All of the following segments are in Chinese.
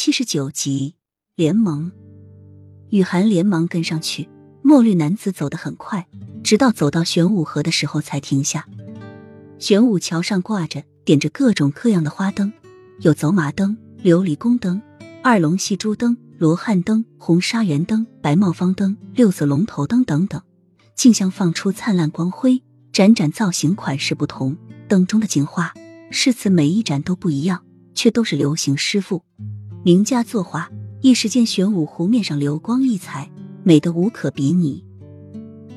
七十九集联盟，雨涵连忙跟上去。墨绿男子走得很快，直到走到玄武河的时候才停下。玄武桥上挂着、点着各种各样的花灯，有走马灯、琉璃宫灯、二龙戏珠灯、罗汉灯、红纱圆灯、白帽方灯、六色龙头灯等等，竞相放出灿烂光辉，盏盏造型款式不同，灯中的景画饰词每一盏都不一样，却都是流行师傅。名家作画，一时间玄武湖面上流光溢彩，美得无可比拟。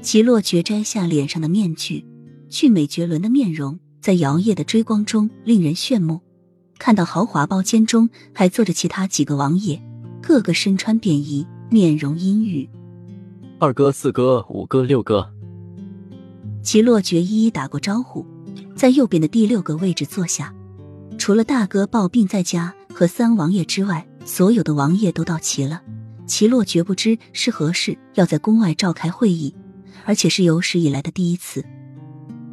齐洛觉摘下脸上的面具，俊美绝伦的面容在摇曳的追光中令人炫目。看到豪华包间中还坐着其他几个王爷，个个身穿便衣，面容阴郁。二哥、四哥、五哥、六哥，齐洛觉一一打过招呼，在右边的第六个位置坐下。除了大哥抱病在家。和三王爷之外，所有的王爷都到齐了。齐洛绝不知是何事，要在宫外召开会议，而且是有史以来的第一次。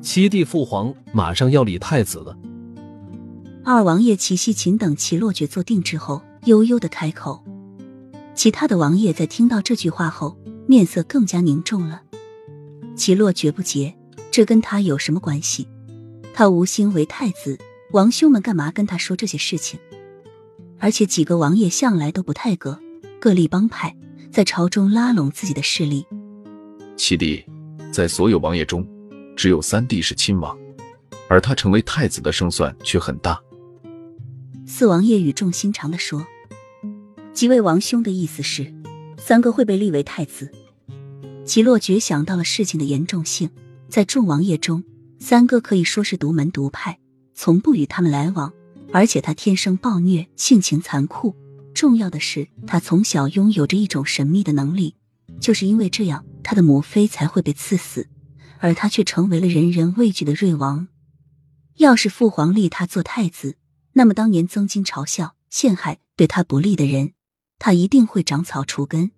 七弟父皇马上要立太子了。二王爷齐西秦等齐洛决坐定之后，悠悠的开口。其他的王爷在听到这句话后，面色更加凝重了。齐洛绝不解，这跟他有什么关系？他无心为太子，王兄们干嘛跟他说这些事情？而且几个王爷向来都不太格，各立帮派，在朝中拉拢自己的势力。七弟在所有王爷中，只有三弟是亲王，而他成为太子的胜算却很大。四王爷语重心长的说：“几位王兄的意思是，三哥会被立为太子？”齐洛觉想到了事情的严重性，在众王爷中，三哥可以说是独门独派，从不与他们来往。而且他天生暴虐，性情残酷。重要的是，他从小拥有着一种神秘的能力，就是因为这样，他的母妃才会被赐死，而他却成为了人人畏惧的瑞王。要是父皇立他做太子，那么当年曾经嘲笑、陷害对他不利的人，他一定会长草除根。